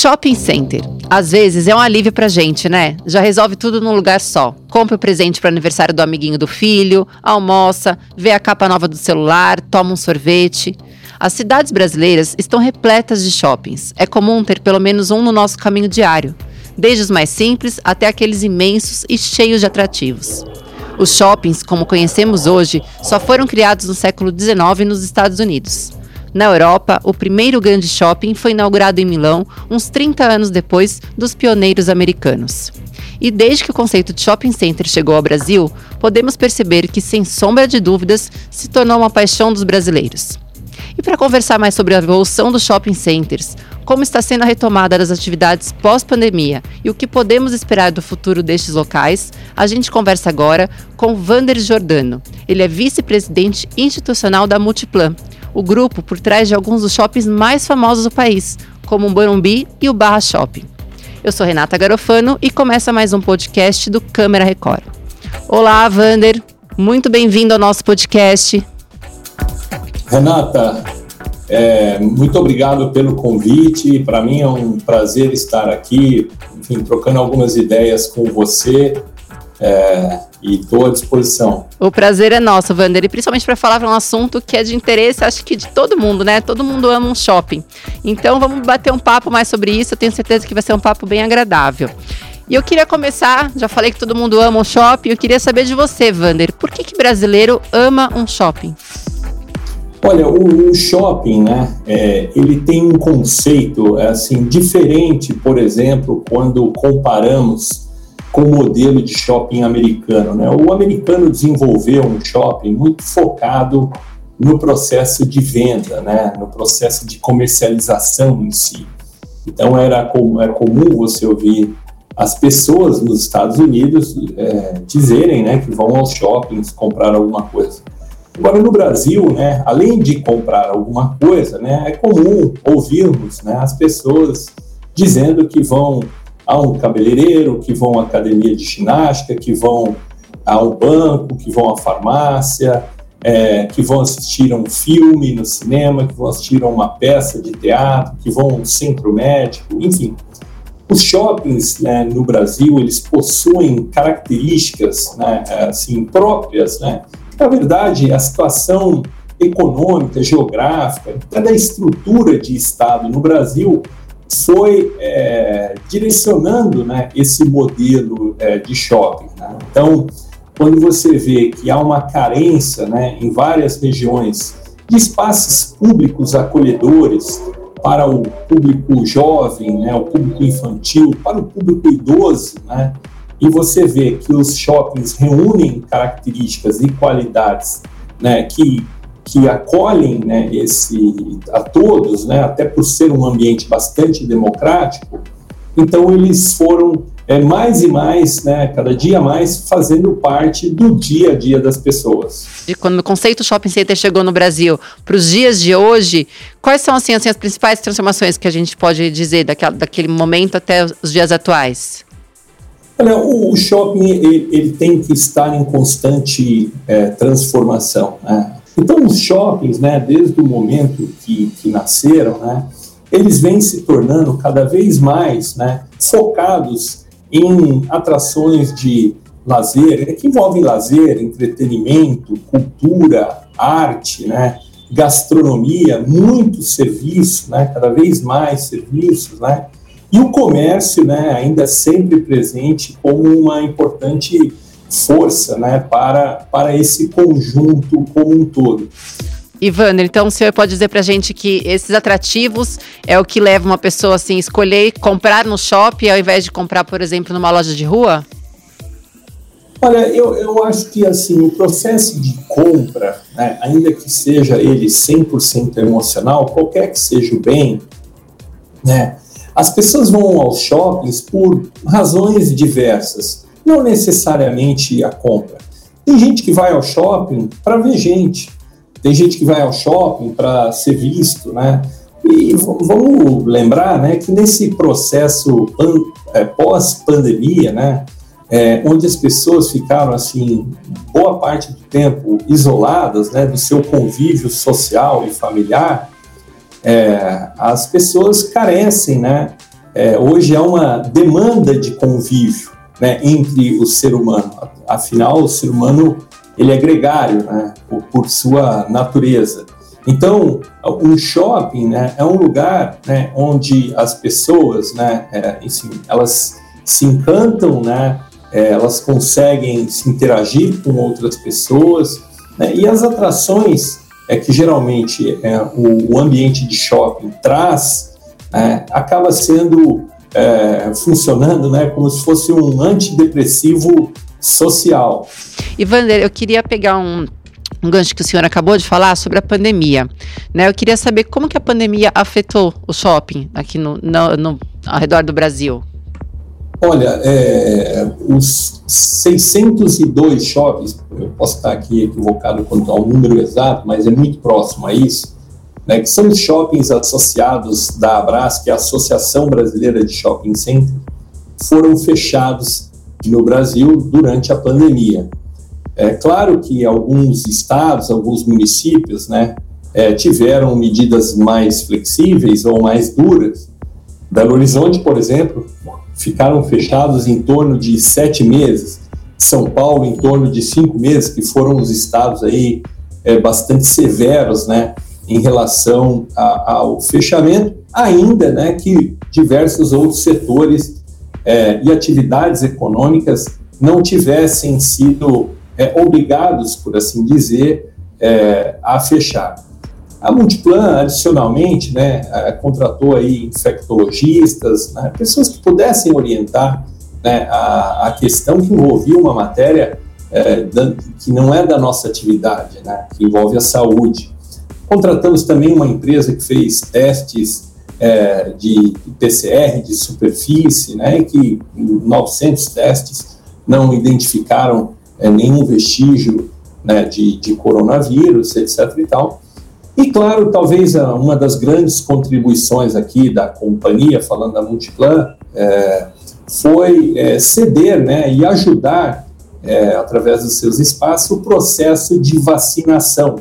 Shopping Center. Às vezes é um alívio pra gente, né? Já resolve tudo num lugar só. Compra o presente para aniversário do amiguinho do filho, almoça, vê a capa nova do celular, toma um sorvete. As cidades brasileiras estão repletas de shoppings. É comum ter pelo menos um no nosso caminho diário, desde os mais simples até aqueles imensos e cheios de atrativos. Os shoppings, como conhecemos hoje, só foram criados no século XIX nos Estados Unidos. Na Europa, o primeiro grande shopping foi inaugurado em Milão, uns 30 anos depois dos pioneiros americanos. E desde que o conceito de shopping center chegou ao Brasil, podemos perceber que, sem sombra de dúvidas, se tornou uma paixão dos brasileiros. E para conversar mais sobre a evolução dos shopping centers, como está sendo a retomada das atividades pós-pandemia e o que podemos esperar do futuro destes locais, a gente conversa agora com Vander Giordano. Ele é vice-presidente institucional da Multiplan, o grupo por trás de alguns dos shoppings mais famosos do país, como o Morumbi e o Barra Shopping. Eu sou Renata Garofano e começa mais um podcast do Câmara Record. Olá, Vander. Muito bem-vindo ao nosso podcast. Renata, é, muito obrigado pelo convite. Para mim é um prazer estar aqui, enfim, trocando algumas ideias com você. É, e estou à disposição. O prazer é nosso, Wander, e principalmente para falar de um assunto que é de interesse, acho que de todo mundo, né? Todo mundo ama um shopping. Então vamos bater um papo mais sobre isso, eu tenho certeza que vai ser um papo bem agradável. E eu queria começar, já falei que todo mundo ama um shopping, eu queria saber de você, Wander, por que, que brasileiro ama um shopping? Olha, o, o shopping, né, é, ele tem um conceito, assim, diferente, por exemplo, quando comparamos com o modelo de shopping americano. Né? O americano desenvolveu um shopping muito focado no processo de venda, né? no processo de comercialização em si. Então era, com, comum você ouvir as pessoas nos Estados Unidos é, dizerem né, que vão aos shoppings comprar alguma coisa. Agora, no Brasil, né, além de comprar alguma coisa, né, é comum ouvirmos né, as pessoas dizendo que vão a um cabeleireiro, que vão à academia de ginástica, que vão ao banco, que vão à farmácia, é, que vão assistir a um filme no cinema, que vão assistir a uma peça de teatro, que vão a um centro médico, enfim. Os shoppings né, no Brasil, eles possuem características né, assim, próprias. Né? Na verdade, a situação econômica, geográfica, até da estrutura de Estado no Brasil foi é, direcionando né, esse modelo é, de shopping. Né? Então, quando você vê que há uma carência né, em várias regiões de espaços públicos acolhedores para o público jovem, né, o público infantil, para o público idoso, né, e você vê que os shoppings reúnem características e qualidades né, que que acolhem né, esse, a todos, né, até por ser um ambiente bastante democrático, então eles foram é, mais e mais, né, cada dia mais, fazendo parte do dia a dia das pessoas. E quando o conceito shopping center chegou no Brasil para os dias de hoje, quais são assim, assim, as principais transformações que a gente pode dizer daquela, daquele momento até os dias atuais? Olha, o, shopping ele, ele, tem que estar em constante é, transformação. Né? Então, os shoppings, né, desde o momento que, que nasceram, né, eles vêm se tornando cada vez mais né, focados em atrações de lazer, que envolvem lazer, entretenimento, cultura, arte, né, gastronomia, muito serviço, né, cada vez mais serviços, né, e o comércio, né, ainda sempre presente como uma importante força né, para, para esse conjunto como um todo. Ivander, então o senhor pode dizer para a gente que esses atrativos é o que leva uma pessoa assim a escolher comprar no shopping ao invés de comprar, por exemplo, numa loja de rua? Olha, eu, eu acho que assim o processo de compra, né, ainda que seja ele 100% emocional, qualquer que seja o bem, né, as pessoas vão aos shoppings por razões diversas não necessariamente a compra. Tem gente que vai ao shopping para ver gente, tem gente que vai ao shopping para ser visto, né? E vamos lembrar, né, que nesse processo é, pós-pandemia, né, é, onde as pessoas ficaram assim boa parte do tempo isoladas, né, do seu convívio social e familiar, é, as pessoas carecem, né, é, hoje há uma demanda de convívio né, entre o ser humano. Afinal, o ser humano ele é gregário né, por, por sua natureza. Então, um shopping né, é um lugar né, onde as pessoas, né, é, enfim, elas se encantam, né, é, elas conseguem se interagir com outras pessoas, né, e as atrações é que geralmente é, o, o ambiente de shopping traz, né, acaba sendo é, funcionando né, como se fosse um antidepressivo social. Ivander, eu queria pegar um, um gancho que o senhor acabou de falar sobre a pandemia. Né? Eu queria saber como que a pandemia afetou o shopping aqui no, no, no ao redor do Brasil. Olha, é, os 602 shoppings, eu posso estar aqui equivocado quanto ao número exato, mas é muito próximo a isso, né, que são os shoppings associados da Abras, que é a Associação Brasileira de Shopping Center, foram fechados no Brasil durante a pandemia. É claro que alguns estados, alguns municípios, né, é, tiveram medidas mais flexíveis ou mais duras. Belo Horizonte, por exemplo, ficaram fechados em torno de sete meses. São Paulo, em torno de cinco meses, que foram os estados aí é, bastante severos, né, em relação a, ao fechamento, ainda, né, que diversos outros setores é, e atividades econômicas não tivessem sido é, obrigados, por assim dizer, é, a fechar. A Multiplan, adicionalmente, né, contratou aí infectologistas, né, pessoas que pudessem orientar né, a, a, questão que envolvia uma matéria é, da, que não é da nossa atividade, né, que envolve a saúde. Contratamos também uma empresa que fez testes é, de PCR de superfície, né, que 900 testes não identificaram é, nenhum vestígio né, de, de coronavírus, etc. e tal. E, claro, talvez uma das grandes contribuições aqui da companhia, falando da Multiplan, é, foi é, ceder né, e ajudar, é, através dos seus espaços, o processo de vacinação.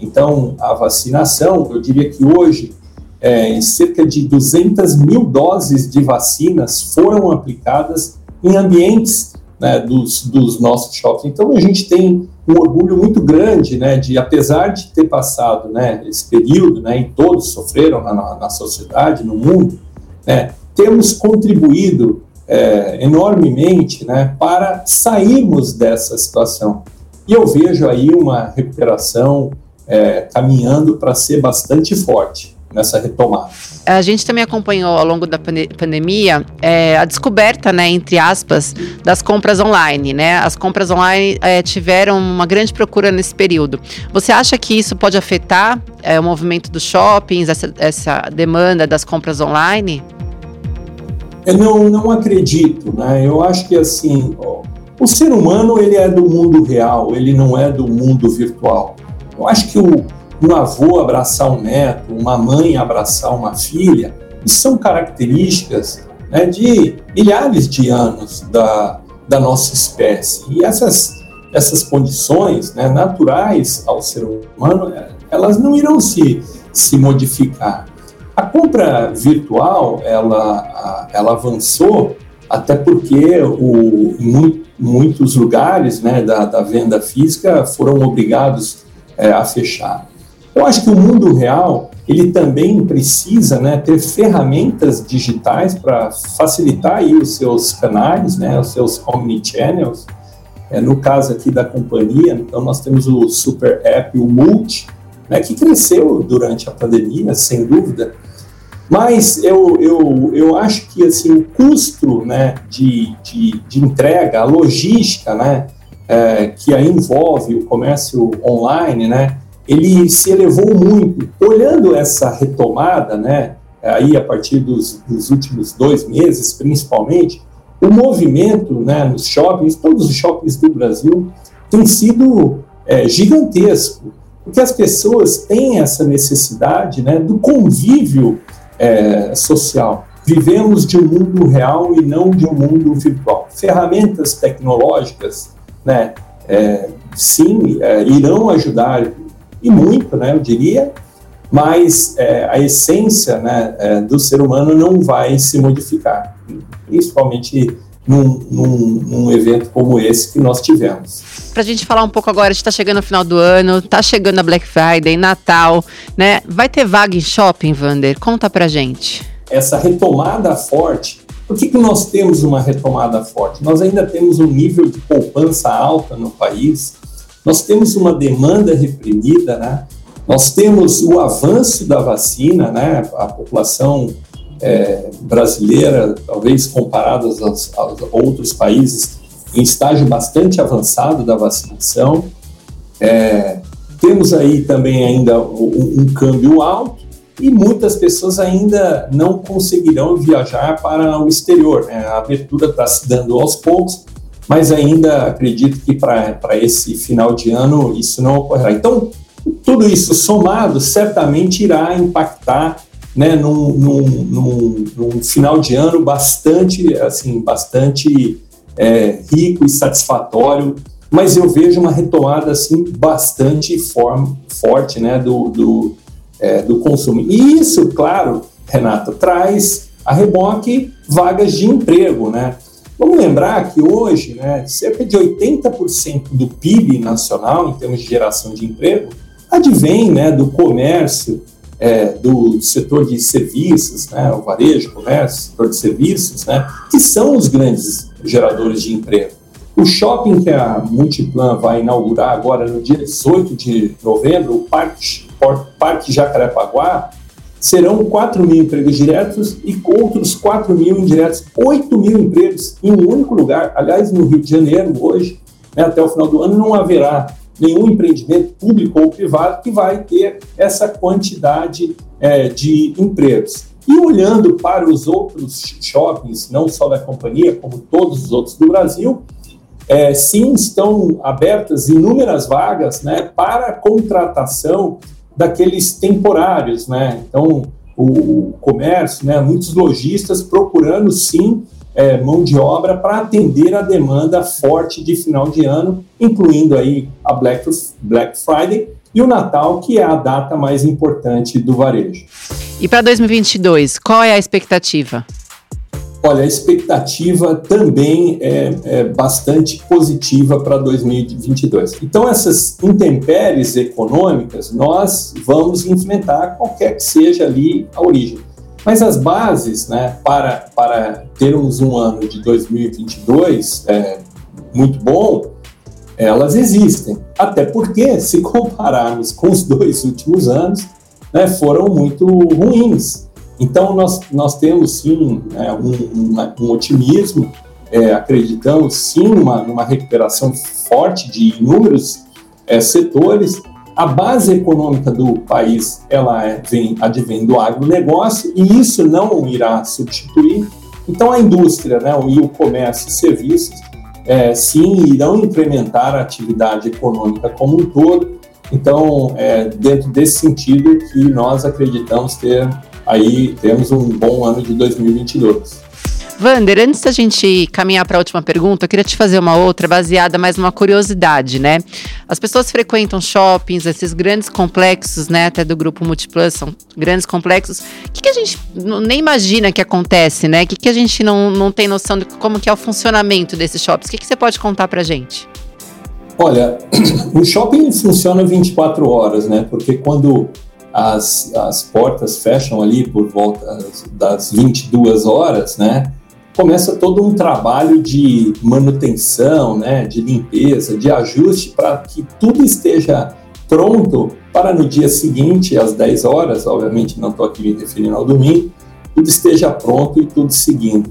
Então, a vacinação, eu diria que hoje, é, cerca de 200 mil doses de vacinas foram aplicadas em ambientes né, dos, dos nossos shoppings. Então, a gente tem um orgulho muito grande, né, de apesar de ter passado, né, esse período, né, e todos sofreram na, na sociedade, no mundo, né, temos contribuído é, enormemente, né, para sairmos dessa situação. E eu vejo aí uma recuperação é, caminhando para ser bastante forte nessa retomada. A gente também acompanhou ao longo da pandemia é, a descoberta, né, entre aspas, das compras online, né? As compras online é, tiveram uma grande procura nesse período. Você acha que isso pode afetar é, o movimento dos shoppings, essa, essa demanda das compras online? Eu não, não acredito, né? Eu acho que assim, ó, o ser humano ele é do mundo real, ele não é do mundo virtual. Eu acho que o, um avô abraçar um neto, uma mãe abraçar uma filha, isso são características né, de milhares de anos da, da nossa espécie. E essas, essas condições né, naturais ao ser humano, elas não irão se, se modificar. A compra virtual, ela, ela avançou até porque o, muitos lugares né, da, da venda física foram obrigados é, a fechar. Eu acho que o mundo real ele também precisa né, ter ferramentas digitais para facilitar aí os seus canais, né, os seus omnichannels. É, no caso aqui da companhia, então nós temos o super app, o Multi, né, que cresceu durante a pandemia, sem dúvida. Mas eu, eu, eu acho que assim, o custo né, de, de, de entrega, a logística né, é, que aí envolve o comércio online, né, ele se elevou muito. Olhando essa retomada, né, aí a partir dos, dos últimos dois meses, principalmente, o movimento né, nos shoppings, todos os shoppings do Brasil, tem sido é, gigantesco, porque as pessoas têm essa necessidade né, do convívio é, social. Vivemos de um mundo real e não de um mundo virtual. Ferramentas tecnológicas, né, é, sim, é, irão ajudar e muito, né, eu diria, mas é, a essência né, é, do ser humano não vai se modificar, principalmente num, num, num, evento como esse que nós tivemos. Para a gente falar um pouco agora, a gente está chegando no final do ano, está chegando a Black Friday, Natal, né? Vai ter vaga em shopping, Vander? Conta para gente. Essa retomada forte, por que, que nós temos uma retomada forte? Nós ainda temos um nível de poupança alta no país, nós temos uma demanda reprimida, né? Nós temos o avanço da vacina, né? A população é, brasileira, talvez comparadas aos, aos, outros países, em estágio bastante avançado da vacinação. É, temos aí também ainda um, um, câmbio alto e muitas pessoas ainda não conseguirão viajar para o exterior. Né? A abertura está se dando aos poucos, mas ainda acredito que para esse final de ano isso não ocorrerá. Então, tudo isso somado certamente irá impactar né, num, num, num, num, final de ano bastante, assim, bastante é, rico e satisfatório, mas eu vejo uma retomada assim bastante form, forte, né, do, do, é, do consumo. E isso, claro, Renato, traz a reboque vagas de emprego, né? Vamos lembrar que hoje, né, cerca de 80% do PIB nacional, em termos de geração de emprego, advém né, do comércio, é, do setor de serviços, né, o varejo, comércio, setor de serviços, né, que são os grandes geradores de emprego. O shopping que a Multiplan vai inaugurar agora no dia 18 de novembro, o Parque, Parque Jacarepaguá, serão 4 mil empregos diretos e outros 4 mil indiretos, 8 mil empregos em um único lugar. Aliás, no Rio de Janeiro, hoje, né, até o final do ano, não haverá nenhum empreendimento público ou privado que vai ter essa quantidade é, de empregos. E olhando para os outros shoppings, não só da companhia, como todos os outros do Brasil, é, sim estão abertas inúmeras vagas né, para contratação daqueles temporários. Né? Então, o comércio, né, muitos lojistas procurando sim é, mão de obra para atender a demanda forte de final de ano, incluindo aí a Black, Black Friday e o Natal, que é a data mais importante do varejo. E para 2022, qual é a expectativa? Olha, a expectativa também é, é bastante positiva para 2022. Então, essas intempéries econômicas, nós vamos enfrentar qualquer que seja ali a origem. Mas as bases né, para, para termos um ano de 2022 é, muito bom, elas existem. Até porque, se compararmos com os dois últimos anos, né, foram muito ruins. Então, nós, nós temos sim né, um, um, otimismo, é, acreditamos sim numa, numa recuperação forte de inúmeros é, setores, a base econômica do país ela é, vem advém do agronegócio e isso não irá substituir. Então a indústria, né, e o comércio e serviços, é, sim irão incrementar a atividade econômica como um todo. Então, é dentro desse sentido que nós acreditamos ter aí temos um bom ano de 2022. Vander, antes da gente caminhar para a última pergunta, eu queria te fazer uma outra baseada mais numa curiosidade, né? As pessoas frequentam shoppings, esses grandes complexos, né? Até do grupo Multiplus, são grandes complexos. O que, que a gente nem imagina que acontece, né? O que, que a gente não, não tem noção de como que é o funcionamento desses shoppings? O que, que você pode contar para gente? Olha, o shopping funciona 24 horas, né? Porque quando as, as portas fecham ali por volta das 22 horas, né? começa todo um trabalho de manutenção, né, de limpeza, de ajuste para que tudo esteja pronto para no dia seguinte, às 10 horas, obviamente não estou aqui me referindo ao domingo, tudo esteja pronto e tudo seguindo.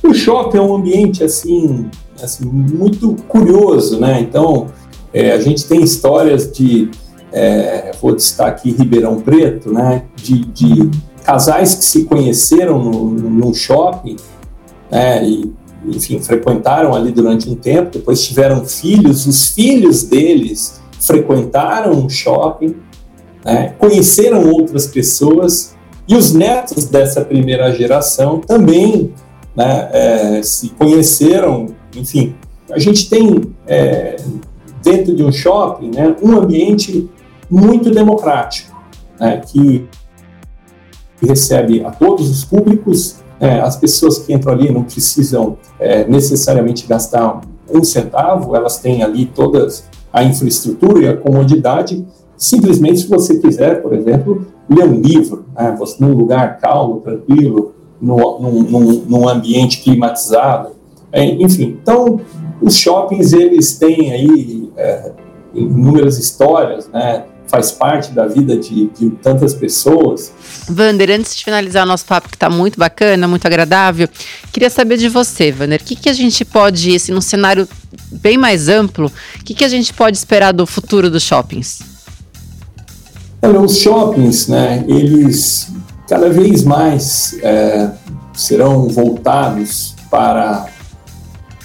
O shopping é um ambiente assim, assim muito curioso, né? Então é, a gente tem histórias de, é, vou destacar aqui Ribeirão Preto, né? De, de casais que se conheceram no shopping né, e, enfim, frequentaram ali durante um tempo, depois tiveram filhos, os filhos deles frequentaram o shopping, né, conheceram outras pessoas, e os netos dessa primeira geração também né, é, se conheceram, enfim. A gente tem é, dentro de um shopping né, um ambiente muito democrático. né, que recebe a todos os públicos, é, as pessoas que entram ali não precisam é, necessariamente gastar um centavo, elas têm ali todas a infraestrutura e a comodidade. Simplesmente, se você quiser, por exemplo, ler um livro, né, você, num lugar calmo, tranquilo, no, num, num, num ambiente climatizado, é, enfim. Então, os shoppings, eles têm aí é, inúmeras histórias, né, faz parte da vida de, de tantas pessoas. Vander, antes de finalizar o nosso papo, que está muito bacana, muito agradável, queria saber de você, Vander, o que, que a gente pode, assim, num cenário bem mais amplo, o que, que a gente pode esperar do futuro dos shoppings? Olha, os shoppings, né, eles cada vez mais é, serão voltados para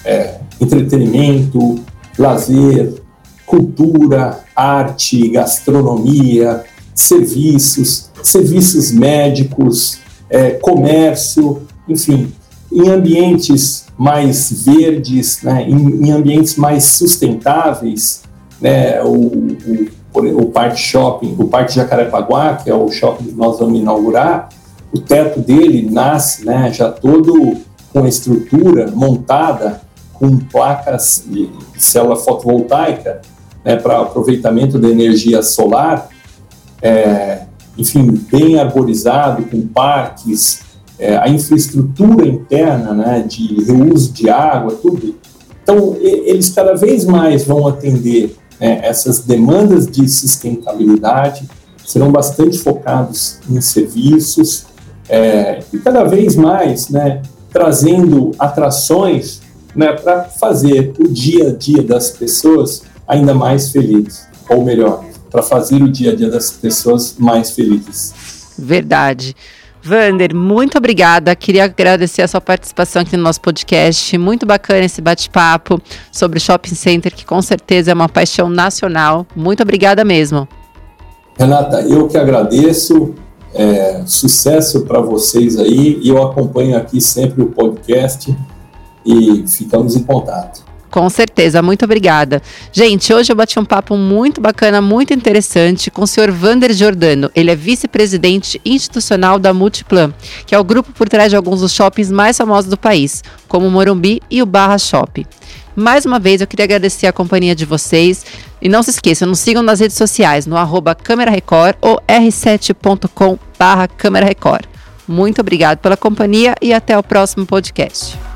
é, entretenimento, lazer, cultura, arte, gastronomia, serviços, serviços médicos, é, comércio, enfim, em ambientes mais verdes, né, em, em ambientes mais sustentáveis, né, o, o, o Parque Shopping, o Parque Jacarepaguá, que é o shopping que nós vamos inaugurar, o teto dele nasce né, já todo com a estrutura montada com placas de célula fotovoltaica né, para aproveitamento da energia solar, é, enfim, bem arborizado, com parques, é, a infraestrutura interna né, de reuso de água, tudo. Então, eles cada vez mais vão atender né, essas demandas de sustentabilidade, serão bastante focados em serviços é, e cada vez mais né, trazendo atrações né, para fazer o dia a dia das pessoas ainda mais feliz, ou melhor, para fazer o dia a dia das pessoas mais felizes. Verdade. Vander, muito obrigada. Queria agradecer a sua participação aqui no nosso podcast. Muito bacana esse bate-papo sobre o shopping center, que com certeza é uma paixão nacional. Muito obrigada mesmo. Renata, eu que agradeço. É, sucesso para vocês aí. E eu acompanho aqui sempre o podcast e ficamos em contato. Com certeza, muito obrigada. Gente, hoje eu bati um papo muito bacana, muito interessante com o senhor Vander Giordano. Ele é vice-presidente institucional da Multiplan, que é o grupo por trás de alguns dos shoppings mais famosos do país, como o Morumbi e o Barra Shopping. Mais uma vez, eu queria agradecer a companhia de vocês. E não se esqueçam, nos sigam nas redes sociais, no arroba Câmera Record ou r7.com barra Câmera Record. Muito obrigado pela companhia e até o próximo podcast.